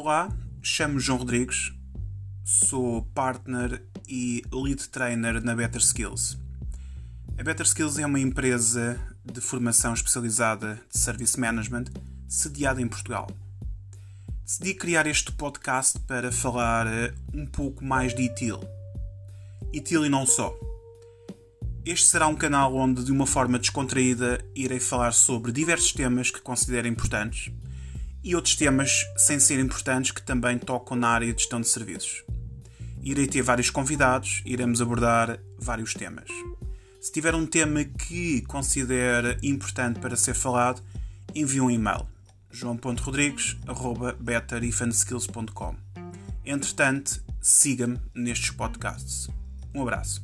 Olá, chamo João Rodrigues, sou partner e lead trainer na Better Skills. A Better Skills é uma empresa de formação especializada de Service Management sediada em Portugal. Decidi criar este podcast para falar eh, um pouco mais de ITIL. ITIL e não só. Este será um canal onde, de uma forma descontraída, irei falar sobre diversos temas que considero importantes e outros temas, sem ser importantes, que também tocam na área de gestão de serviços. Irei ter vários convidados, iremos abordar vários temas. Se tiver um tema que considere importante para ser falado, envie um e-mail joão.rodrigues.betterifanskills.com Entretanto, siga-me nestes podcasts. Um abraço.